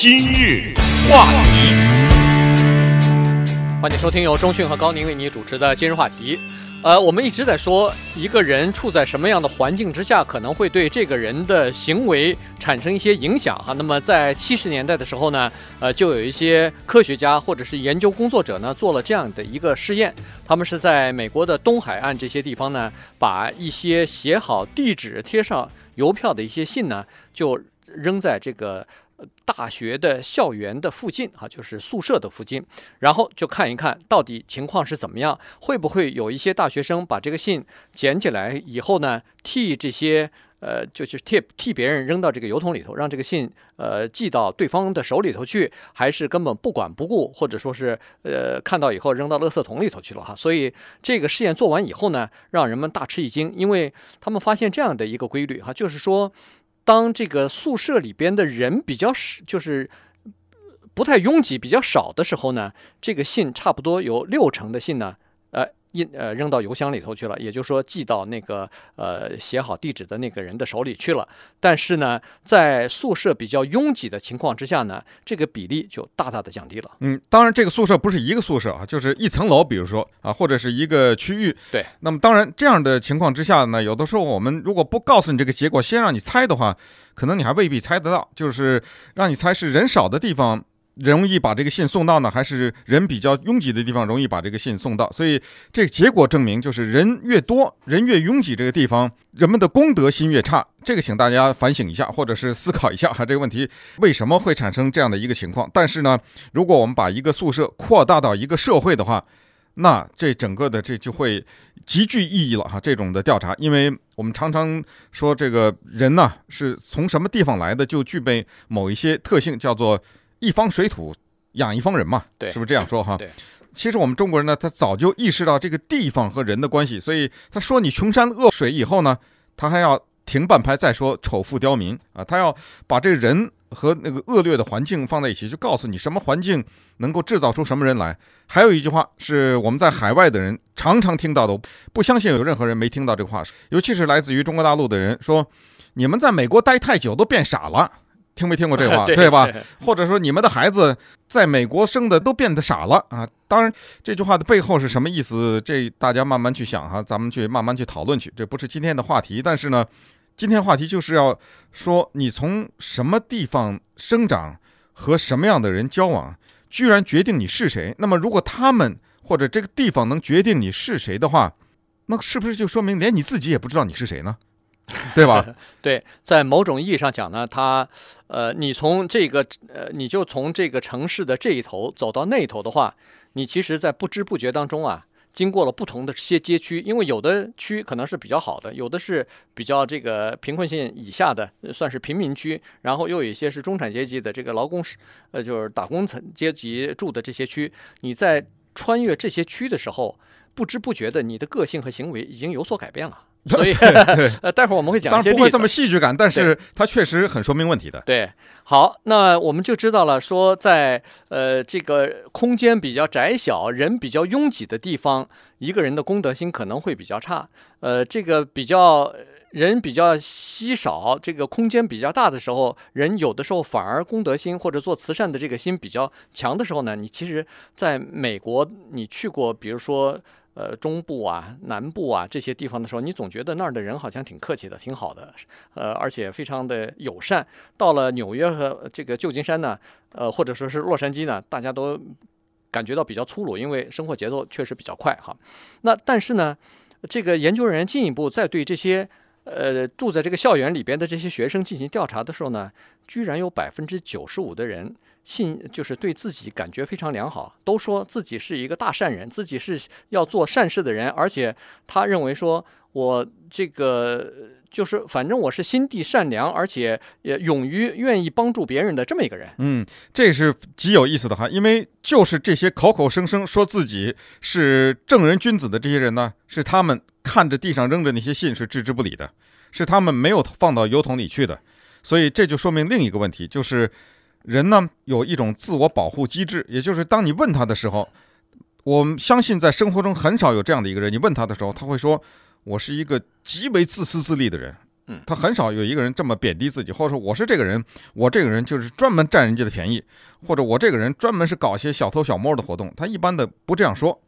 今日话题，欢迎收听由钟讯和高宁为你主持的今日话题。呃，我们一直在说一个人处在什么样的环境之下，可能会对这个人的行为产生一些影响哈。那么在七十年代的时候呢，呃，就有一些科学家或者是研究工作者呢，做了这样的一个试验。他们是在美国的东海岸这些地方呢，把一些写好地址、贴上邮票的一些信呢，就扔在这个。大学的校园的附近啊，就是宿舍的附近，然后就看一看到底情况是怎么样，会不会有一些大学生把这个信捡起来以后呢，替这些呃，就是替替别人扔到这个邮筒里头，让这个信呃寄到对方的手里头去，还是根本不管不顾，或者说是呃看到以后扔到垃圾桶里头去了哈。所以这个试验做完以后呢，让人们大吃一惊，因为他们发现这样的一个规律哈，就是说。当这个宿舍里边的人比较少，就是不太拥挤、比较少的时候呢，这个信差不多有六成的信呢，印呃扔到邮箱里头去了，也就是说寄到那个呃写好地址的那个人的手里去了。但是呢，在宿舍比较拥挤的情况之下呢，这个比例就大大的降低了。嗯，当然这个宿舍不是一个宿舍啊，就是一层楼，比如说啊，或者是一个区域。对。那么当然这样的情况之下呢，有的时候我们如果不告诉你这个结果，先让你猜的话，可能你还未必猜得到。就是让你猜是人少的地方。容易把这个信送到呢，还是人比较拥挤的地方容易把这个信送到？所以这个结果证明，就是人越多，人越拥挤，这个地方人们的公德心越差。这个请大家反省一下，或者是思考一下哈，这个问题为什么会产生这样的一个情况？但是呢，如果我们把一个宿舍扩大到一个社会的话，那这整个的这就会极具意义了哈。这种的调查，因为我们常常说这个人呢是从什么地方来的，就具备某一些特性，叫做。一方水土养一方人嘛，对，是不是这样说哈？对，其实我们中国人呢，他早就意识到这个地方和人的关系，所以他说你穷山恶水以后呢，他还要停半拍再说丑妇刁民啊，他要把这个人和那个恶劣的环境放在一起，就告诉你什么环境能够制造出什么人来。还有一句话是我们在海外的人常常听到的，不相信有任何人没听到这个话，尤其是来自于中国大陆的人说，你们在美国待太久都变傻了。听没听过这话，对吧？或者说你们的孩子在美国生的都变得傻了啊？当然，这句话的背后是什么意思？这大家慢慢去想哈，咱们去慢慢去讨论去。这不是今天的话题，但是呢，今天话题就是要说你从什么地方生长和什么样的人交往，居然决定你是谁。那么，如果他们或者这个地方能决定你是谁的话，那是不是就说明连你自己也不知道你是谁呢？对吧？对，在某种意义上讲呢，他，呃，你从这个，呃，你就从这个城市的这一头走到那一头的话，你其实，在不知不觉当中啊，经过了不同的些街区，因为有的区可能是比较好的，有的是比较这个贫困线以下的，算是贫民区，然后又有一些是中产阶级的这个劳工，呃，就是打工层阶级住的这些区，你在穿越这些区的时候，不知不觉的，你的个性和行为已经有所改变了。所以，呃，待会儿我们会讲一些例子。当然不会这么戏剧感，但是它确实很说明问题的。对，好，那我们就知道了，说在呃这个空间比较窄小、人比较拥挤的地方，一个人的公德心可能会比较差。呃，这个比较人比较稀少，这个空间比较大的时候，人有的时候反而公德心或者做慈善的这个心比较强的时候呢，你其实在美国你去过，比如说。呃，中部啊、南部啊这些地方的时候，你总觉得那儿的人好像挺客气的、挺好的，呃，而且非常的友善。到了纽约和这个旧金山呢，呃，或者说是洛杉矶呢，大家都感觉到比较粗鲁，因为生活节奏确实比较快哈。那但是呢，这个研究人员进一步再对这些呃住在这个校园里边的这些学生进行调查的时候呢，居然有百分之九十五的人。信就是对自己感觉非常良好，都说自己是一个大善人，自己是要做善事的人，而且他认为说，我这个就是反正我是心地善良，而且也勇于愿意帮助别人的这么一个人。嗯，这是极有意思的哈，因为就是这些口口声声说自己是正人君子的这些人呢，是他们看着地上扔的那些信是置之不理的，是他们没有放到邮筒里去的，所以这就说明另一个问题，就是。人呢，有一种自我保护机制，也就是当你问他的时候，我们相信在生活中很少有这样的一个人。你问他的时候，他会说：“我是一个极为自私自利的人。”嗯，他很少有一个人这么贬低自己，或者说我是这个人，我这个人就是专门占人家的便宜，或者我这个人专门是搞些小偷小摸的活动。他一般的不这样说。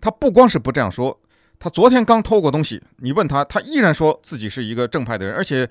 他不光是不这样说，他昨天刚偷过东西，你问他，他依然说自己是一个正派的人，而且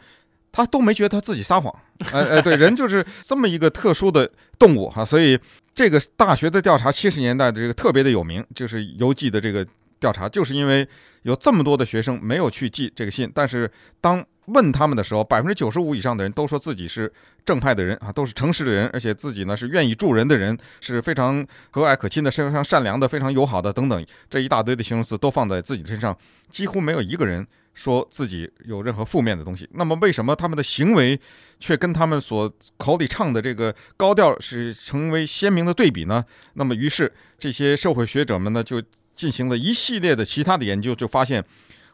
他都没觉得他自己撒谎。哎哎，对，人就是这么一个特殊的动物哈，所以这个大学的调查七十年代的这个特别的有名，就是邮寄的这个调查，就是因为有这么多的学生没有去寄这个信，但是当问他们的时候，百分之九十五以上的人都说自己是正派的人啊，都是诚实的人，而且自己呢是愿意助人的人，是非常和蔼可亲的，是非常善良的，非常友好的等等，这一大堆的形容词都放在自己身上，几乎没有一个人说自己有任何负面的东西。那么为什么他们的行为却跟他们所口里唱的这个高调是成为鲜明的对比呢？那么于是这些社会学者们呢就进行了一系列的其他的研究，就发现。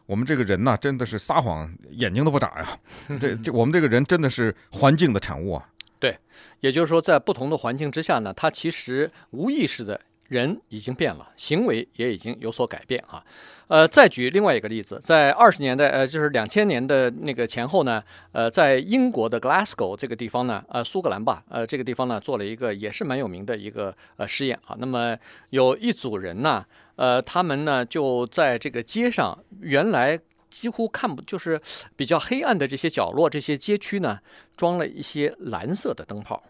我们这个人呐，真的是撒谎眼睛都不眨呀！这这，我们这个人真的是环境的产物啊。对，也就是说，在不同的环境之下呢，他其实无意识的人已经变了，行为也已经有所改变啊。呃，再举另外一个例子，在二十年代，呃，就是两千年的那个前后呢，呃，在英国的 Glasgow 这个地方呢，呃，苏格兰吧，呃，这个地方呢，做了一个也是蛮有名的一个呃实验啊。那么有一组人呢。呃，他们呢就在这个街上，原来几乎看不，就是比较黑暗的这些角落、这些街区呢，装了一些蓝色的灯泡。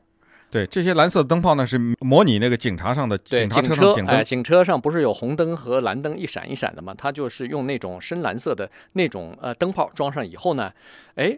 对，这些蓝色的灯泡呢，是模拟那个警察上的警察车上警灯。哎，警车上不是有红灯和蓝灯一闪一闪的吗？它就是用那种深蓝色的那种呃灯泡装上以后呢，哎。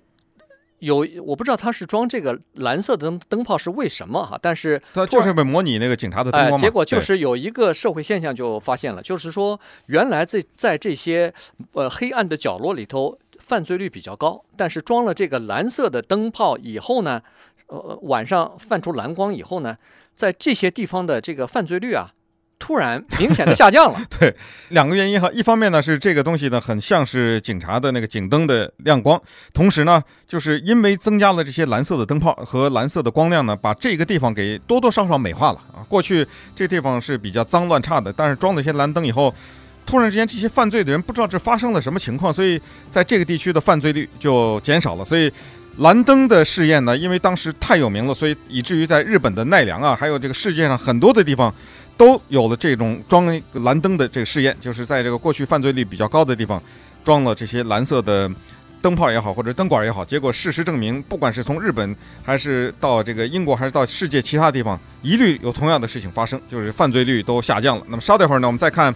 有，我不知道他是装这个蓝色的灯灯泡是为什么哈，但是他就是为模拟那个警察的灯光嘛。结果就是有一个社会现象就发现了，就是说原来在在这些呃黑暗的角落里头，犯罪率比较高，但是装了这个蓝色的灯泡以后呢，呃晚上泛出蓝光以后呢，在这些地方的这个犯罪率啊。突然明显的下降了。对，两个原因哈，一方面呢是这个东西呢很像是警察的那个警灯的亮光，同时呢就是因为增加了这些蓝色的灯泡和蓝色的光亮呢，把这个地方给多多少少美化了啊。过去这地方是比较脏乱差的，但是装了一些蓝灯以后，突然之间这些犯罪的人不知道这发生了什么情况，所以在这个地区的犯罪率就减少了。所以蓝灯的试验呢，因为当时太有名了，所以以至于在日本的奈良啊，还有这个世界上很多的地方。都有了这种装蓝灯的这个试验，就是在这个过去犯罪率比较高的地方，装了这些蓝色的灯泡也好，或者灯管也好。结果事实证明，不管是从日本，还是到这个英国，还是到世界其他地方，一律有同样的事情发生，就是犯罪率都下降了。那么稍等会儿呢，我们再看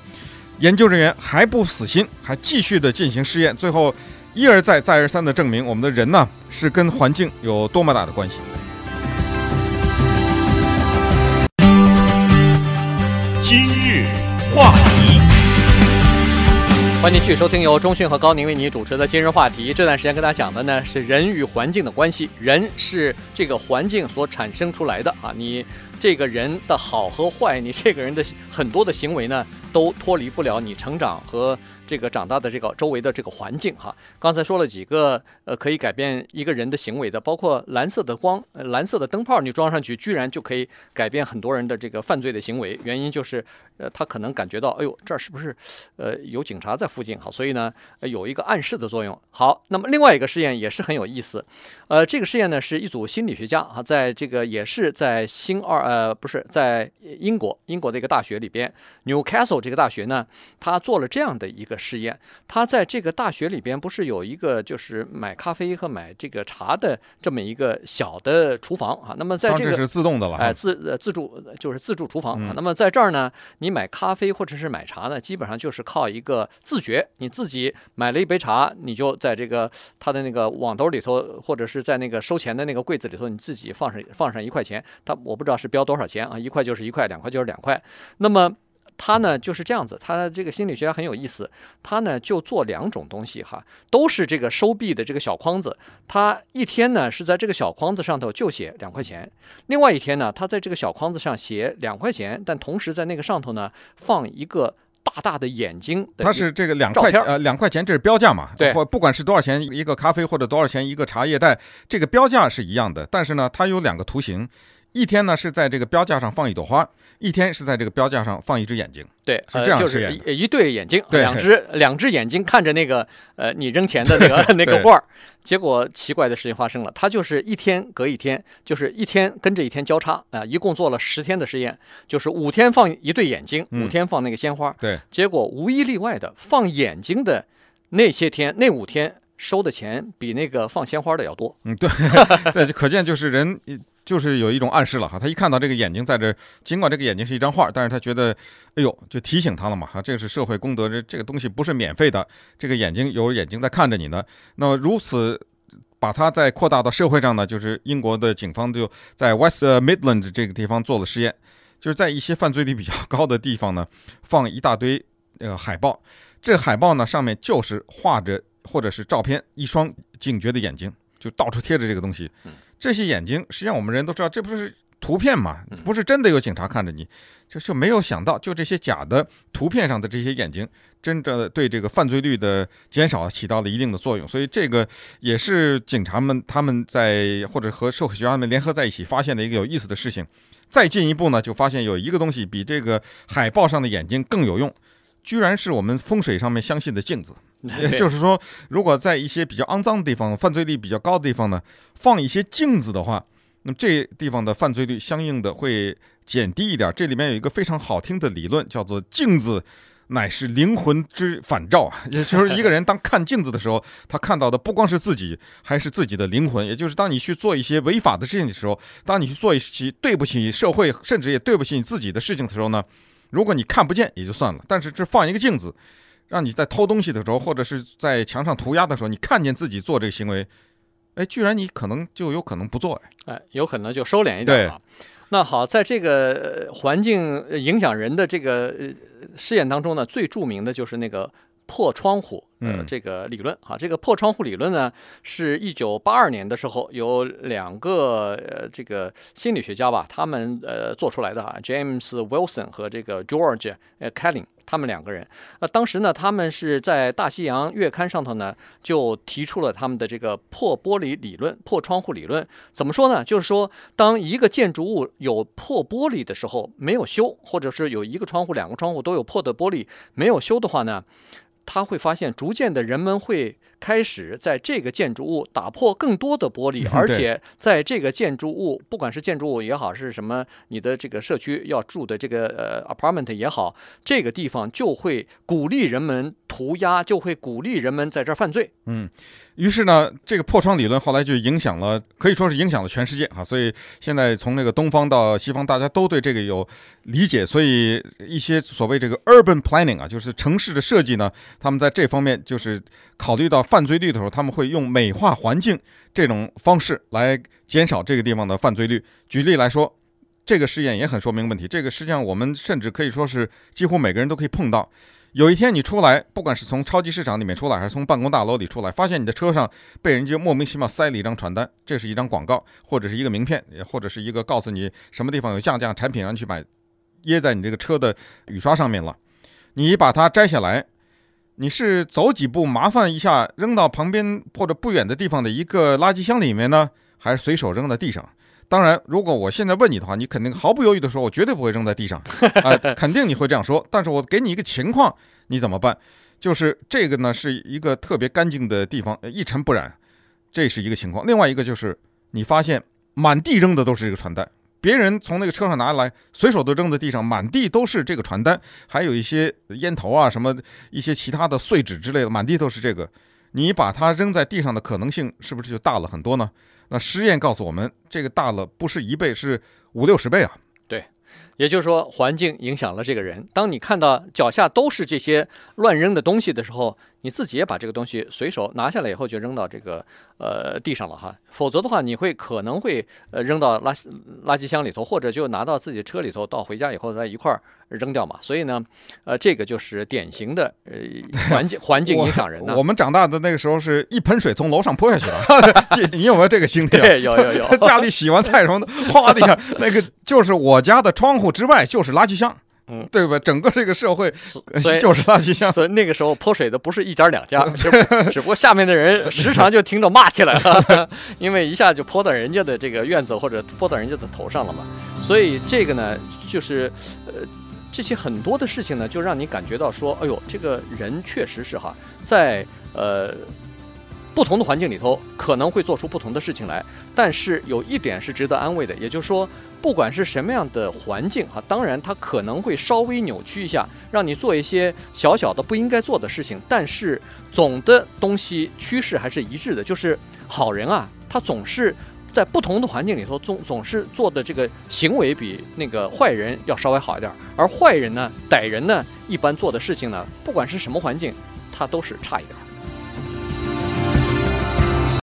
研究人员还不死心，还继续的进行试验，最后一而再、再而三的证明，我们的人呢是跟环境有多么大的关系。今日话题，欢迎继续收听由中讯和高宁为你主持的今日话题。这段时间跟大家讲的呢是人与环境的关系，人是这个环境所产生出来的啊，你这个人的好和坏，你这个人的很多的行为呢，都脱离不了你成长和。这个长大的这个周围的这个环境哈，刚才说了几个呃可以改变一个人的行为的，包括蓝色的光、蓝色的灯泡，你装上去居然就可以改变很多人的这个犯罪的行为。原因就是呃他可能感觉到，哎呦这儿是不是呃有警察在附近？哈，所以呢有一个暗示的作用。好，那么另外一个试验也是很有意思，呃这个试验呢是一组心理学家啊，在这个也是在新二呃不是在英国英国的一个大学里边，Newcastle 这个大学呢，他做了这样的一个。实验，他在这个大学里边不是有一个就是买咖啡和买这个茶的这么一个小的厨房啊？那么在这个这是自动的了，哎，自呃自助就是自助厨房啊。那么在这儿呢，你买咖啡或者是买茶呢，基本上就是靠一个自觉，你自己买了一杯茶，你就在这个他的那个网兜里头，或者是在那个收钱的那个柜子里头，你自己放上放上一块钱，他我不知道是标多少钱啊，一块就是一块，两块就是两块。那么他呢就是这样子，他这个心理学家很有意思，他呢就做两种东西哈，都是这个收币的这个小筐子，他一天呢是在这个小筐子上头就写两块钱，另外一天呢他在这个小筐子上写两块钱，但同时在那个上头呢放一个大大的眼睛的，他是这个两块呃两块钱这是标价嘛？对，或不管是多少钱一个咖啡或者多少钱一个茶叶袋，这个标价是一样的，但是呢它有两个图形。一天呢是在这个标架上放一朵花，一天是在这个标架上放一只眼睛。对，是这样就是一一对眼睛，两只两只眼睛看着那个呃你扔钱的那个 那个罐儿。结果奇怪的事情发生了，他就是一天隔一天，就是一天跟着一天交叉啊、呃，一共做了十天的实验，就是五天放一对眼睛，五天放那个鲜花。对，结果无一例外的放眼睛的那些天那五天收的钱比那个放鲜花的要多。嗯，对，对，可见就是人。就是有一种暗示了哈，他一看到这个眼睛在这，尽管这个眼睛是一张画，但是他觉得，哎呦，就提醒他了嘛哈，这个是社会公德，这这个东西不是免费的，这个眼睛有眼睛在看着你呢。那么如此把它再扩大到社会上呢，就是英国的警方就在 West Midlands 这个地方做了实验，就是在一些犯罪率比较高的地方呢，放一大堆呃海报，这海报呢上面就是画着或者是照片一双警觉的眼睛，就到处贴着这个东西。这些眼睛，实际上我们人都知道，这不是图片嘛？不是真的有警察看着你，就是没有想到，就这些假的图片上的这些眼睛，真的对这个犯罪率的减少起到了一定的作用。所以这个也是警察们他们在或者和社会学家们联合在一起发现的一个有意思的事情。再进一步呢，就发现有一个东西比这个海报上的眼睛更有用，居然是我们风水上面相信的镜子。也 就是说，如果在一些比较肮脏的地方、犯罪率比较高的地方呢，放一些镜子的话，那么这地方的犯罪率相应的会减低一点。这里面有一个非常好听的理论，叫做“镜子乃是灵魂之反照”啊，也就是一个人当看镜子的时候，他看到的不光是自己，还是自己的灵魂。也就是当你去做一些违法的事情的时候，当你去做一些对不起社会，甚至也对不起你自己的事情的时候呢，如果你看不见也就算了，但是这放一个镜子。让你在偷东西的时候，或者是在墙上涂鸦的时候，你看见自己做这个行为，哎，居然你可能就有可能不做，哎，哎，有可能就收敛一点啊。那好，在这个环境影响人的这个试验当中呢，最著名的就是那个。破窗户，呃，这个理论啊，这个破窗户理论呢，是一九八二年的时候有两个呃这个心理学家吧，他们呃做出来的啊，James Wilson 和这个 George 呃 Carlin 他们两个人，那当时呢，他们是在大西洋月刊上头呢，就提出了他们的这个破玻璃理论、破窗户理论。怎么说呢？就是说，当一个建筑物有破玻璃的时候，没有修，或者是有一个窗户、两个窗户都有破的玻璃没有修的话呢，他会发现，逐渐的人们会开始在这个建筑物打破更多的玻璃，而且在这个建筑物，不管是建筑物也好，是什么，你的这个社区要住的这个呃 apartment 也好，这个地方就会鼓励人们涂鸦，就会鼓励人们在这儿犯罪。嗯。于是呢，这个破窗理论后来就影响了，可以说是影响了全世界啊。所以现在从那个东方到西方，大家都对这个有理解。所以一些所谓这个 urban planning 啊，就是城市的设计呢，他们在这方面就是考虑到犯罪率的时候，他们会用美化环境这种方式来减少这个地方的犯罪率。举例来说，这个试验也很说明问题。这个实际上我们甚至可以说是几乎每个人都可以碰到。有一天你出来，不管是从超级市场里面出来，还是从办公大楼里出来，发现你的车上被人家莫名其妙塞了一张传单，这是一张广告，或者是一个名片，或者是一个告诉你什么地方有降价产品，让你去买，掖在你这个车的雨刷上面了。你把它摘下来，你是走几步麻烦一下扔到旁边或者不远的地方的一个垃圾箱里面呢，还是随手扔在地上？当然，如果我现在问你的话，你肯定毫不犹豫地说：“我绝对不会扔在地上。”啊，肯定你会这样说。但是我给你一个情况，你怎么办？就是这个呢，是一个特别干净的地方，一尘不染，这是一个情况。另外一个就是你发现满地扔的都是这个传单，别人从那个车上拿来，随手都扔在地上，满地都是这个传单，还有一些烟头啊，什么一些其他的碎纸之类的，满地都是这个。你把它扔在地上的可能性是不是就大了很多呢？那实验告诉我们，这个大了不是一倍，是五六十倍啊。对，也就是说，环境影响了这个人。当你看到脚下都是这些乱扔的东西的时候，你自己也把这个东西随手拿下来以后就扔到这个呃地上了哈，否则的话你会可能会呃扔到垃圾垃圾箱里头，或者就拿到自己车里头，到回家以后再一块儿扔掉嘛。所以呢，呃，这个就是典型的呃环境 环境影响人呢。我们长大的那个时候是一盆水从楼上泼下去了，你有没有这个经历？对，有有有。家里洗完菜什么的，哗的一下，那个就是我家的窗户之外就是垃圾箱。嗯，对吧？整个这个社会所以就是垃圾箱。所以那个时候泼水的不是一家两家，只 只不过下面的人时常就听着骂起来了，因为一下就泼到人家的这个院子或者泼到人家的头上了嘛。所以这个呢，就是呃。这些很多的事情呢，就让你感觉到说，哎呦，这个人确实是哈，在呃不同的环境里头可能会做出不同的事情来。但是有一点是值得安慰的，也就是说，不管是什么样的环境哈，当然它可能会稍微扭曲一下，让你做一些小小的不应该做的事情。但是总的东西趋势还是一致的，就是好人啊，他总是。在不同的环境里头，总总是做的这个行为比那个坏人要稍微好一点，而坏人呢，歹人呢，一般做的事情呢，不管是什么环境，他都是差一点。